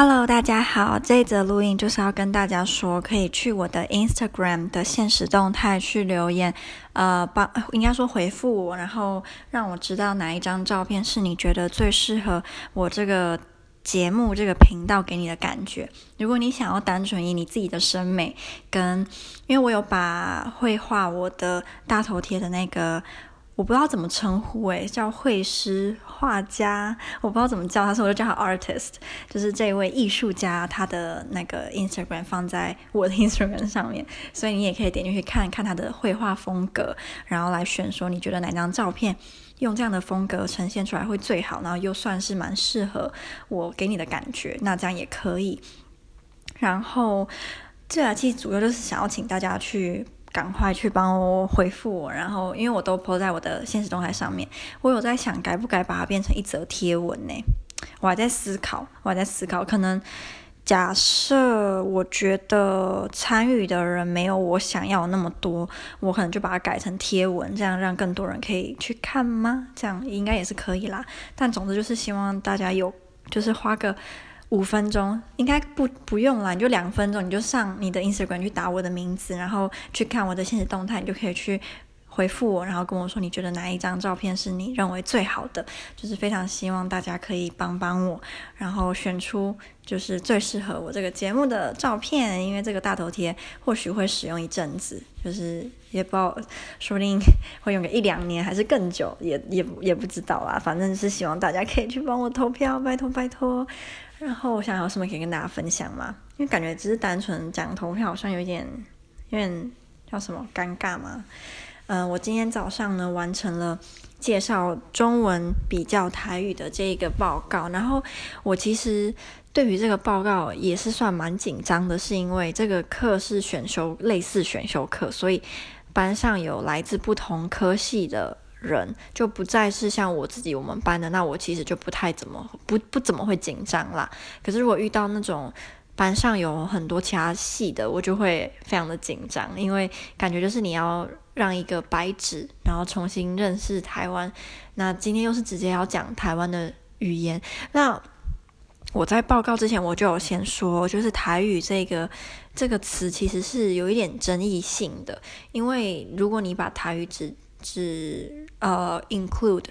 Hello，大家好，这一则录音就是要跟大家说，可以去我的 Instagram 的现实动态去留言，呃，帮应该说回复我，然后让我知道哪一张照片是你觉得最适合我这个节目这个频道给你的感觉。如果你想要单纯以你自己的审美跟，因为我有把绘画我的大头贴的那个。我不知道怎么称呼诶，叫绘师、画家，我不知道怎么叫他，所以我就叫他 artist，就是这位艺术家，他的那个 Instagram 放在我的 Instagram 上面，所以你也可以点进去看看他的绘画风格，然后来选说你觉得哪张照片用这样的风格呈现出来会最好，然后又算是蛮适合我给你的感觉，那这样也可以。然后这啊，其实主要就是想要请大家去。赶快去帮我回复我，然后因为我都 po 在我的现实动态上面，我有在想该不该把它变成一则贴文呢？我还在思考，我还在思考，可能假设我觉得参与的人没有我想要那么多，我可能就把它改成贴文，这样让更多人可以去看吗？这样应该也是可以啦。但总之就是希望大家有，就是花个。五分钟应该不不用了，你就两分钟，你就上你的 Instagram 去打我的名字，然后去看我的现实动态，你就可以去回复我，然后跟我说你觉得哪一张照片是你认为最好的，就是非常希望大家可以帮帮我，然后选出就是最适合我这个节目的照片，因为这个大头贴或许会使用一阵子，就是也不知道，说不定会用个一两年还是更久，也也也不知道啦，反正是希望大家可以去帮我投票，拜托拜托。然后我想有什么可以跟大家分享吗？因为感觉只是单纯讲投票，好像有点有点叫什么尴尬嘛。嗯、呃，我今天早上呢完成了介绍中文比较台语的这一个报告，然后我其实对于这个报告也是算蛮紧张的，是因为这个课是选修类似选修课，所以班上有来自不同科系的。人就不再是像我自己我们班的，那我其实就不太怎么不不怎么会紧张啦。可是如果遇到那种班上有很多其他系的，我就会非常的紧张，因为感觉就是你要让一个白纸，然后重新认识台湾。那今天又是直接要讲台湾的语言，那我在报告之前我就有先说，就是台语这个这个词其实是有一点争议性的，因为如果你把台语只只呃，include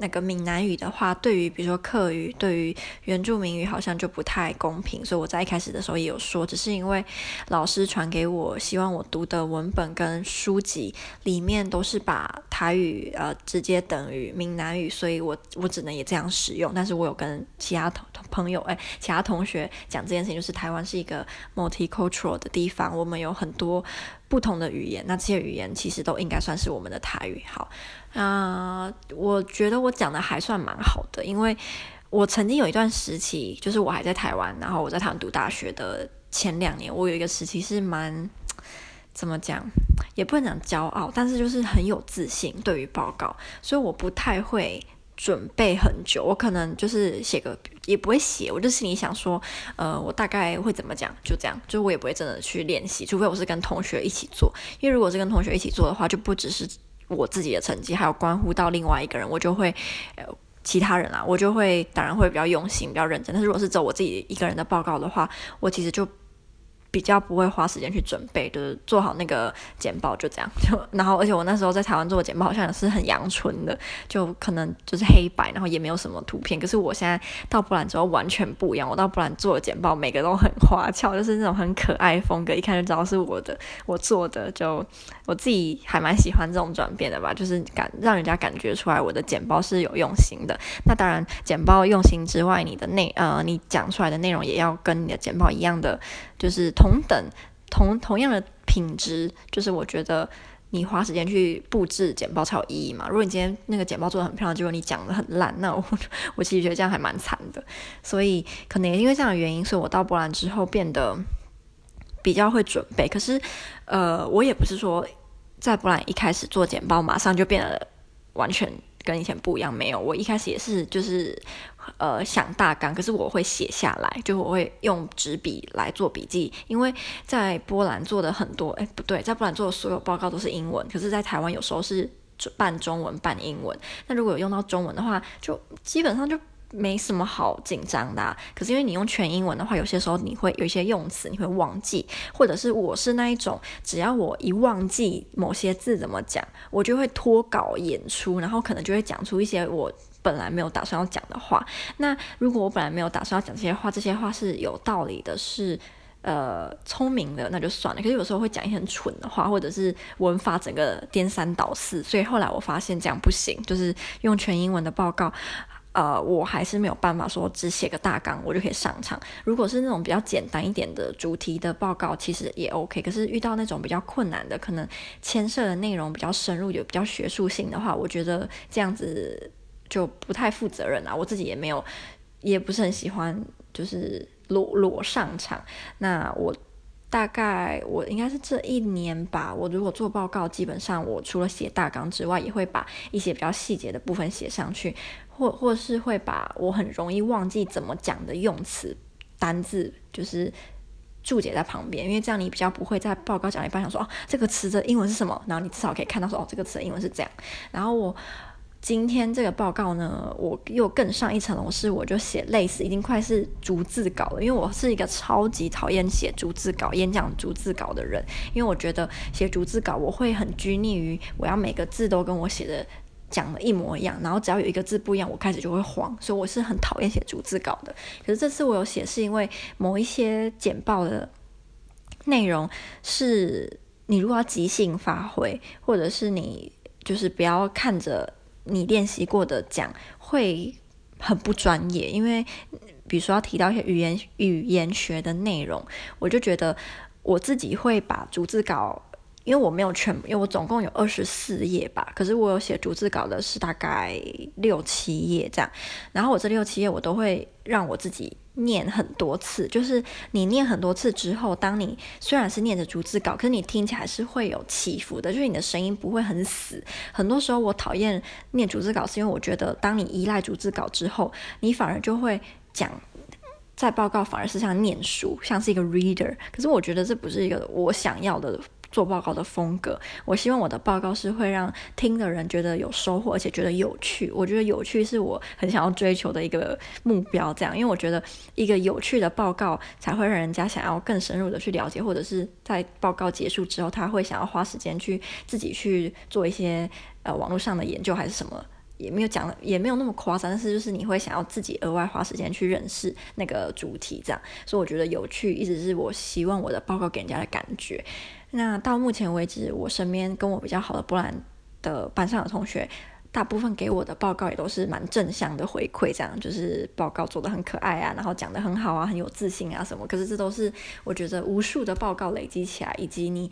那个闽南语的话，对于比如说客语，对于原住民语好像就不太公平。所以我在一开始的时候也有说，只是因为老师传给我，希望我读的文本跟书籍里面都是把台语呃直接等于闽南语，所以我我只能也这样使用。但是我有跟其他同朋友哎，其他同学讲这件事情，就是台湾是一个 multicultural 的地方，我们有很多。不同的语言，那这些语言其实都应该算是我们的台语。好，啊、我觉得我讲的还算蛮好的，因为我曾经有一段时期，就是我还在台湾，然后我在台湾读大学的前两年，我有一个时期是蛮怎么讲，也不能讲骄傲，但是就是很有自信对于报告，所以我不太会。准备很久，我可能就是写个也不会写，我就心里想说，呃，我大概会怎么讲，就这样，就我也不会真的去练习，除非我是跟同学一起做，因为如果是跟同学一起做的话，就不只是我自己的成绩，还有关乎到另外一个人，我就会，呃，其他人啊，我就会当然会比较用心，比较认真，但是如果是走我自己一个人的报告的话，我其实就。比较不会花时间去准备，就是做好那个简报就这样，就 然后而且我那时候在台湾做的简报好像也是很阳春的，就可能就是黑白，然后也没有什么图片。可是我现在到波兰之后完全不一样，我到波兰做的简报每个都很花俏，就是那种很可爱风格，一看就知道是我的，我做的，就我自己还蛮喜欢这种转变的吧，就是感让人家感觉出来我的简报是有用心的。那当然，简报用心之外，你的内呃你讲出来的内容也要跟你的简报一样的，就是。同等同同样的品质，就是我觉得你花时间去布置简报才有意义嘛。如果你今天那个简报做的很漂亮，结果你讲的很烂，那我 我其实觉得这样还蛮惨的。所以可能也因为这样的原因，所以我到波兰之后变得比较会准备。可是呃，我也不是说在波兰一开始做简报马上就变得完全跟以前不一样，没有。我一开始也是就是。呃，想大纲，可是我会写下来，就我会用纸笔来做笔记，因为在波兰做的很多，哎，不对，在波兰做的所有报告都是英文，可是，在台湾有时候是半中文半英文。那如果有用到中文的话，就基本上就没什么好紧张的。可是因为你用全英文的话，有些时候你会有一些用词你会忘记，或者是我是那一种，只要我一忘记某些字怎么讲，我就会脱稿演出，然后可能就会讲出一些我本来没有打算要讲的话。那如果我本来没有打算要讲这些话，这些话是有道理的，是。呃，聪明的那就算了，可是有时候会讲一些很蠢的话，或者是文法整个颠三倒四，所以后来我发现这样不行，就是用全英文的报告，呃，我还是没有办法说只写个大纲我就可以上场。如果是那种比较简单一点的主题的报告，其实也 OK。可是遇到那种比较困难的，可能牵涉的内容比较深入，有比较学术性的话，我觉得这样子就不太负责任啊。我自己也没有，也不是很喜欢，就是。裸裸上场，那我大概我应该是这一年吧。我如果做报告，基本上我除了写大纲之外，也会把一些比较细节的部分写上去，或或是会把我很容易忘记怎么讲的用词单字，就是注解在旁边，因为这样你比较不会在报告讲一半想说哦，这个词的英文是什么，然后你至少可以看到说哦，这个词的英文是这样，然后我。今天这个报告呢，我又更上一层楼，是我就写类似，已经快是逐字稿了。因为我是一个超级讨厌写逐字稿、演讲逐字稿的人，因为我觉得写逐字稿我会很拘泥于我要每个字都跟我写的讲的一模一样，然后只要有一个字不一样，我开始就会慌，所以我是很讨厌写逐字稿的。可是这次我有写，是因为某一些简报的内容是你如果要即兴发挥，或者是你就是不要看着。你练习过的讲会很不专业，因为比如说要提到一些语言语言学的内容，我就觉得我自己会把逐字稿。因为我没有全，因为我总共有二十四页吧，可是我有写逐字稿的是大概六七页这样，然后我这六七页我都会让我自己念很多次，就是你念很多次之后，当你虽然是念着逐字稿，可是你听起来是会有起伏的，就是你的声音不会很死。很多时候我讨厌念逐字稿，是因为我觉得当你依赖逐字稿之后，你反而就会讲在报告反而是像念书，像是一个 reader，可是我觉得这不是一个我想要的。做报告的风格，我希望我的报告是会让听的人觉得有收获，而且觉得有趣。我觉得有趣是我很想要追求的一个目标。这样，因为我觉得一个有趣的报告才会让人家想要更深入的去了解，或者是在报告结束之后，他会想要花时间去自己去做一些呃网络上的研究，还是什么，也没有讲，也没有那么夸张。但是就是你会想要自己额外花时间去认识那个主题，这样。所以我觉得有趣一直是我希望我的报告给人家的感觉。那到目前为止，我身边跟我比较好的波兰的班上的同学，大部分给我的报告也都是蛮正向的回馈，这样就是报告做得很可爱啊，然后讲得很好啊，很有自信啊什么。可是这都是我觉得无数的报告累积起来，以及你。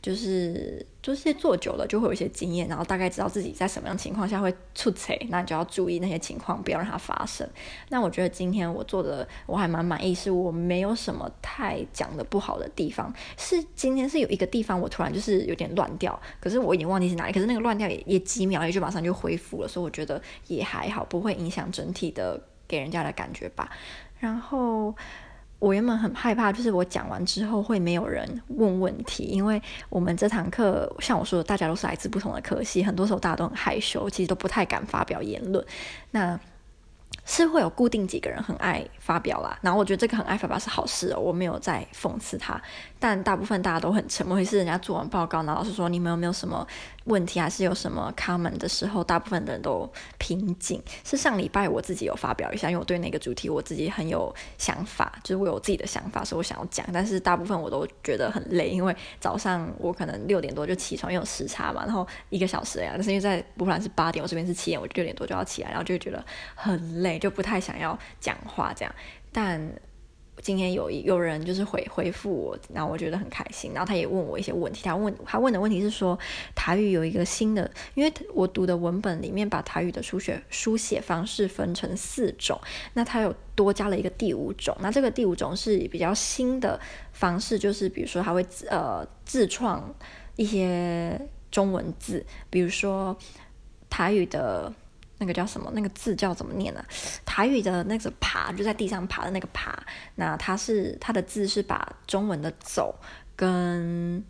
就是就是做久了就会有一些经验，然后大概知道自己在什么样情况下会出错，那你就要注意那些情况，不要让它发生。那我觉得今天我做的我还蛮满意，是我没有什么太讲的不好的地方。是今天是有一个地方我突然就是有点乱掉，可是我已经忘记是哪里，可是那个乱掉也也几秒也就马上就恢复了，所以我觉得也还好，不会影响整体的给人家的感觉吧。然后。我原本很害怕，就是我讲完之后会没有人问问题，因为我们这堂课像我说的，大家都是来自不同的科系，很多时候大家都很害羞，其实都不太敢发表言论。那是会有固定几个人很爱发表啦，然后我觉得这个很爱发表是好事哦，我没有在讽刺他，但大部分大家都很沉默，会是人家做完报告，然后老师说你们有没有什么问题，还是有什么 comment 的时候，大部分的人都平静。是上礼拜我自己有发表一下，因为我对那个主题我自己很有想法，就是我有自己的想法，所以我想要讲，但是大部分我都觉得很累，因为早上我可能六点多就起床，因为有时差嘛，然后一个小时呀，但是因为在波兰是八点，我这边是七点，我就六点多就要起来，然后就会觉得很累。就不太想要讲话这样，但今天有有人就是回回复我，然后我觉得很开心。然后他也问我一些问题，他问他问的问题是说台语有一个新的，因为我读的文本里面把台语的书写书写方式分成四种，那他有多加了一个第五种，那这个第五种是比较新的方式，就是比如说他会呃自创一些中文字，比如说台语的。那个叫什么？那个字叫怎么念呢、台语的那个爬，就在地上爬的那个爬。那它是它的字是把中文的走跟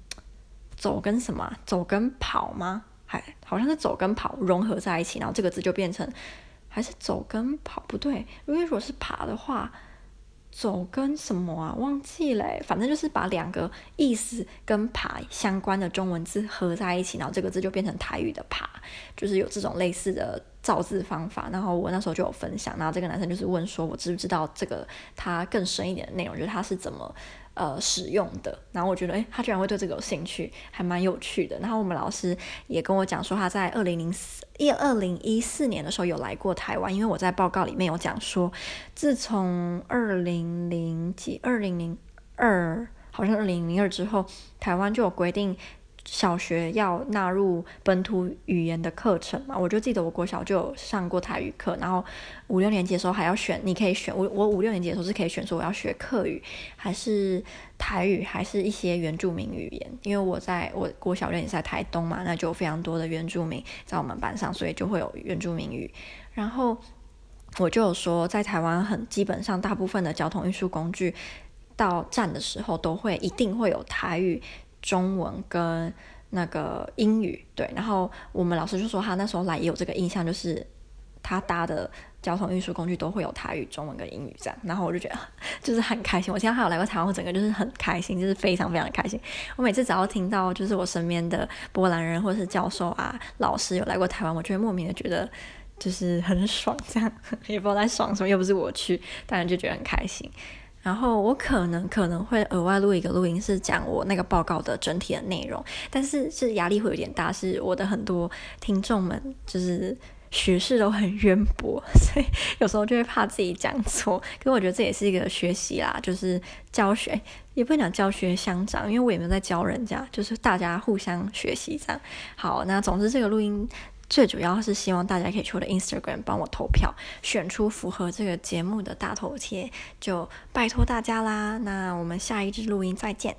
走跟什么走跟跑吗？还好像是走跟跑融合在一起，然后这个字就变成还是走跟跑？不对，因为如果是爬的话。走跟什么啊？忘记了，反正就是把两个意思跟爬相关的中文字合在一起，然后这个字就变成台语的爬，就是有这种类似的造字方法。然后我那时候就有分享，然后这个男生就是问说，我知不知道这个他更深一点的内容，就是他是怎么。呃，使用的，然后我觉得，诶，他居然会对这个有兴趣，还蛮有趣的。然后我们老师也跟我讲说，他在二零零四一二零一四年的。时候有来过台湾，因为我在报告里面有讲说，自从二零零几二零零二，好像二零零二之后，台湾就有规定。小学要纳入本土语言的课程嘛？我就记得我国小就有上过台语课，然后五六年级的时候还要选，你可以选我我五六年级的时候是可以选说我要学客语还是台语还是一些原住民语言，因为我在我国小练也在台东嘛，那就非常多的原住民在我们班上，所以就会有原住民语。然后我就有说，在台湾很基本上大部分的交通运输工具到站的时候都会一定会有台语。中文跟那个英语，对，然后我们老师就说他那时候来也有这个印象，就是他搭的交通运输工具都会有台语、中文跟英语这样，然后我就觉得就是很开心。我现在还有来过台湾，我整个就是很开心，就是非常非常的开心。我每次只要听到就是我身边的波兰人或者是教授啊、老师有来过台湾，我就会莫名的觉得就是很爽，这样 也不知道在爽什么，又不是我去，当然就觉得很开心。然后我可能可能会额外录一个录音，是讲我那个报告的整体的内容，但是是压力会有点大，是我的很多听众们就是学识都很渊博，所以有时候就会怕自己讲错。可是我觉得这也是一个学习啦，就是教学 也不能讲教学相长，因为我也没有在教人家，就是大家互相学习这样。好，那总之这个录音。最主要是希望大家可以去我的 Instagram 帮我投票，选出符合这个节目的大头贴，就拜托大家啦。那我们下一支录音再见。